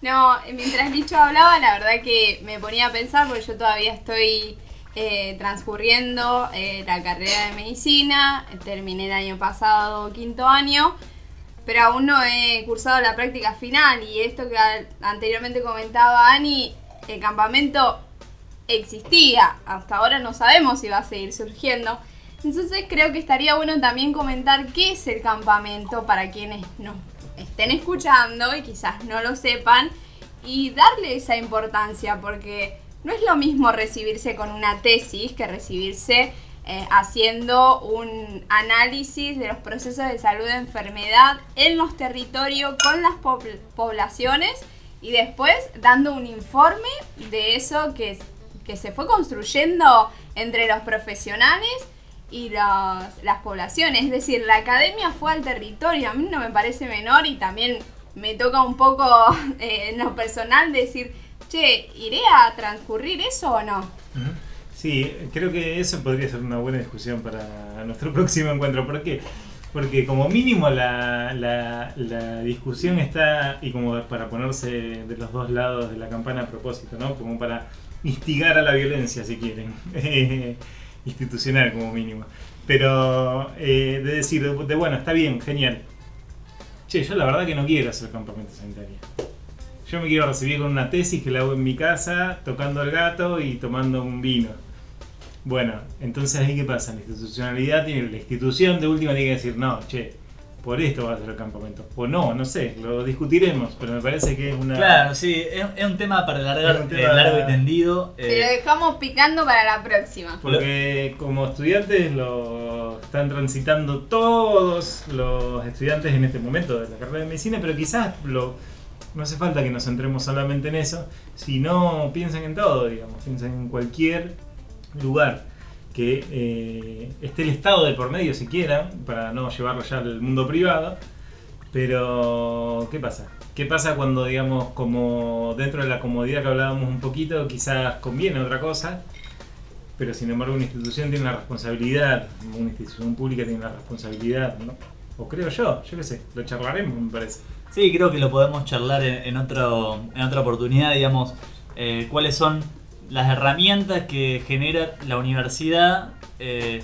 No, mientras Licho hablaba, la verdad que me ponía a pensar, porque yo todavía estoy eh, transcurriendo eh, la carrera de medicina, terminé el año pasado quinto año, pero aún no he cursado la práctica final. Y esto que anteriormente comentaba Ani, el campamento existía, hasta ahora no sabemos si va a seguir surgiendo. Entonces creo que estaría bueno también comentar qué es el campamento para quienes nos estén escuchando y quizás no lo sepan y darle esa importancia porque no es lo mismo recibirse con una tesis que recibirse eh, haciendo un análisis de los procesos de salud de enfermedad en los territorios con las pobl- poblaciones y después dando un informe de eso que, que se fue construyendo entre los profesionales y los- las poblaciones. Es decir, la academia fue al territorio, a mí no me parece menor y también me toca un poco eh, en lo personal decir, che, ¿iré a transcurrir eso o no? Sí, creo que eso podría ser una buena discusión para nuestro próximo encuentro. ¿Por qué? Porque como mínimo la, discusión está, y como para ponerse de los dos lados de la campana a propósito, ¿no? Como para instigar a la violencia, si quieren. Institucional como mínimo. Pero eh, de decir, de, de, bueno, está bien, genial. Che, yo la verdad que no quiero hacer campamento sanitario. Yo me quiero recibir con una tesis que la hago en mi casa, tocando el gato y tomando un vino. Bueno, entonces ahí qué pasa, la institucionalidad tiene, la institución de última tiene que decir, no, che, por esto va a ser el campamento. O no, no sé, lo discutiremos, pero me parece que es una... Claro, sí, es, es un tema para alargar, Es un eh, tema- largo y tendido. Te lo eh, dejamos picando para la próxima. Porque como estudiantes lo están transitando todos los estudiantes en este momento de la carrera de medicina, pero quizás lo, no hace falta que nos centremos solamente en eso, sino piensen en todo, digamos, piensen en cualquier lugar que eh, esté el Estado de por medio siquiera, para no llevarlo ya al mundo privado, Pero, ¿qué pasa? ¿Qué pasa cuando, digamos, como dentro de la comodidad que hablábamos un poquito, quizás conviene otra cosa, pero sin embargo una institución tiene una responsabilidad, una institución pública tiene una responsabilidad, ¿no? O creo yo, yo qué sé, lo charlaremos, me parece. Sí, creo que lo podemos charlar en, en en otra oportunidad, digamos, eh, cuáles son las herramientas que genera la universidad, eh,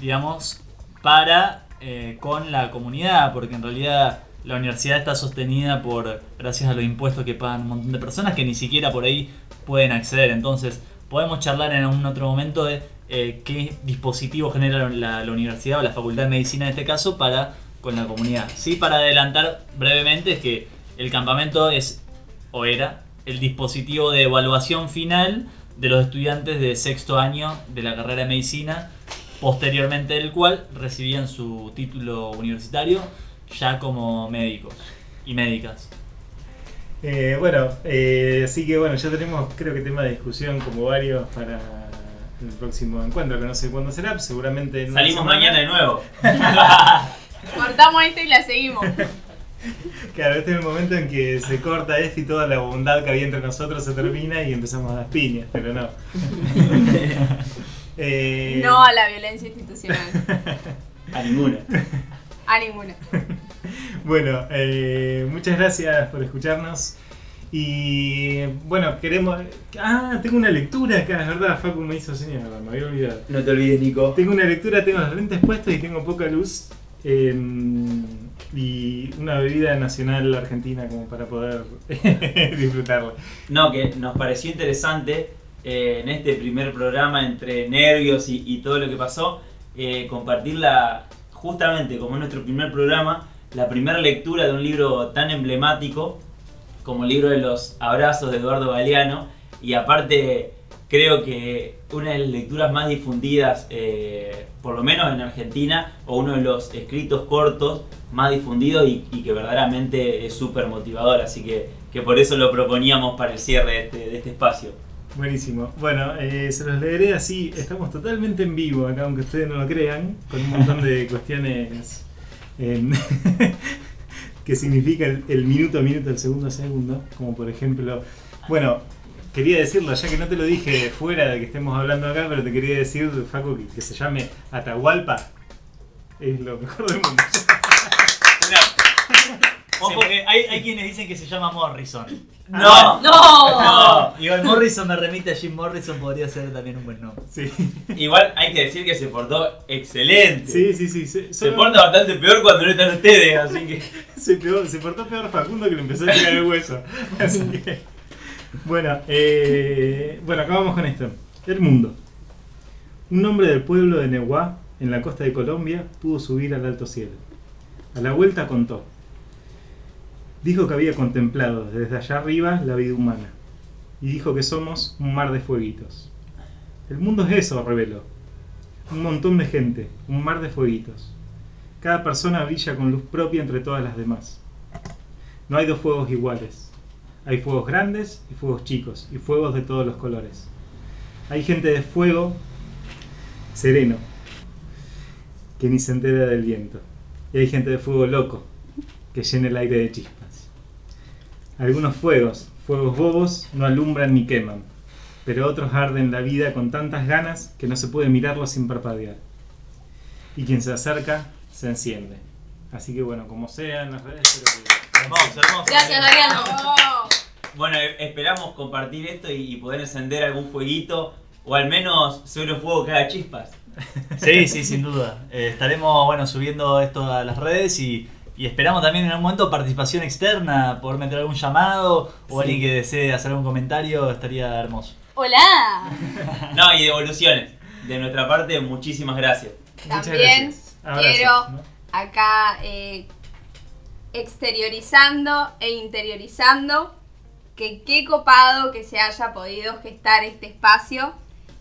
digamos, para eh, con la comunidad, porque en realidad la universidad está sostenida por, gracias a los impuestos que pagan un montón de personas que ni siquiera por ahí pueden acceder. Entonces, podemos charlar en un otro momento de eh, qué dispositivo genera la, universidad o la Facultad de Medicina en este caso para con la comunidad. Sí, para adelantar brevemente es que el campamento es o era el dispositivo de evaluación final de los estudiantes de sexto año de la carrera de medicina, posteriormente del cual recibían su título universitario ya como médicos y médicas. Eh, bueno, eh, así que bueno, ya tenemos creo que tema de discusión como varios para el próximo encuentro, que no sé cuándo será, seguramente... en Salimos mañana de nuevo. Cortamos este y la seguimos. Claro, este es el momento en que se corta esto y toda la bondad que había entre nosotros se termina y empezamos a las piñas, pero no. Eh, No a la violencia institucional. A ninguna. A ninguna. Bueno, eh, muchas gracias por escucharnos. Y bueno, queremos. Ah, tengo una lectura acá, es verdad, Facu me hizo señal, me había olvidado. No te olvides, Nico. Tengo una lectura, tengo los lentes puestos y tengo poca luz. eh, y una bebida nacional argentina como para poder disfrutarla. No, que nos pareció interesante eh, en este primer programa entre nervios y, y todo lo que pasó, eh, compartir la, justamente como es nuestro primer programa, la primera lectura de un libro tan emblemático como libro de los abrazos de Eduardo Galeano y aparte creo que una de las lecturas más difundidas, eh, por lo menos en Argentina, o uno de los escritos cortos más difundidos y, que verdaderamente es súper motivador, así que, que por eso lo proponíamos para el cierre de este, de este espacio. Buenísimo. Bueno, eh, se los leeré así. Estamos totalmente en vivo acá, aunque ustedes no lo crean, con un montón de cuestiones en- que significa el, minuto a minuto, el segundo a segundo. Como por ejemplo, bueno, quería decirlo, ya que no te lo dije fuera de que estemos hablando acá, pero te quería decir, Facu, que, que se llame Atahualpa. Es lo mejor del mundo. Ojo que hay, hay quienes dicen que se llama Morrison. ¡No! ¡No! No, igual Morrison me remite a Jim Morrison, podría ser también un buen nombre. Sí, Igual hay que decir que se portó excelente. sí, sí. sí. Se, Se solo- porta bastante peor cuando no están ustedes, así que. Se, peor- se portó peor Facundo que le empezó a tirar el hueso. Así que, bueno, eh, bueno, acabamos con esto. El mundo. Un hombre del pueblo de Nehuá, en la costa de Colombia, pudo subir al alto cielo. A la vuelta contó. Dijo que había contemplado desde allá arriba la vida humana. Y dijo que somos un mar de fueguitos. El mundo es eso, reveló. Un montón de gente, un mar de fueguitos. Cada persona brilla con luz propia entre todas las demás. No hay dos fuegos iguales. Hay fuegos grandes y fuegos chicos, y fuegos de todos los colores. Hay gente de fuego sereno, que ni se entera del viento. Y hay gente de fuego loco, que llena el aire de chispas. Algunos fuegos, fuegos bobos, no alumbran ni queman, pero otros arden la vida con tantas ganas que no se puede mirarlos sin parpadear. Y quien se acerca, se enciende. Así que bueno, como sea en las redes, espero que... Hermoso, hermoso. Gracias, Mariano. Oh, Bueno, e- esperamos compartir esto y, poder encender algún fueguito o al menos sobre un fuego que haga chispas. Sí, sí, sin duda. Eh, estaremos bueno, subiendo esto a las redes y, y esperamos también en un momento participación externa, poder meter algún llamado o Sí. alguien que desee hacer algún comentario, estaría hermoso. ¡Hola! No, y devoluciones. De nuestra parte, muchísimas gracias. Muchas También gracias. Quiero acá eh, exteriorizando e interiorizando que qué copado que se haya podido gestar este espacio,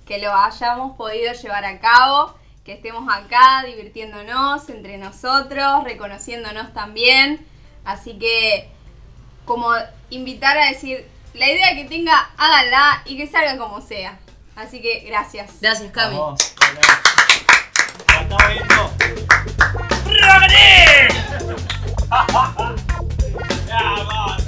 que lo hayamos podido llevar a cabo, que estemos acá divirtiéndonos entre nosotros, reconociéndonos también. Así que, como invitar a decir, la idea que tenga, háganla y que salga como sea. Así que gracias. Gracias, Cami. Vamos, vamos.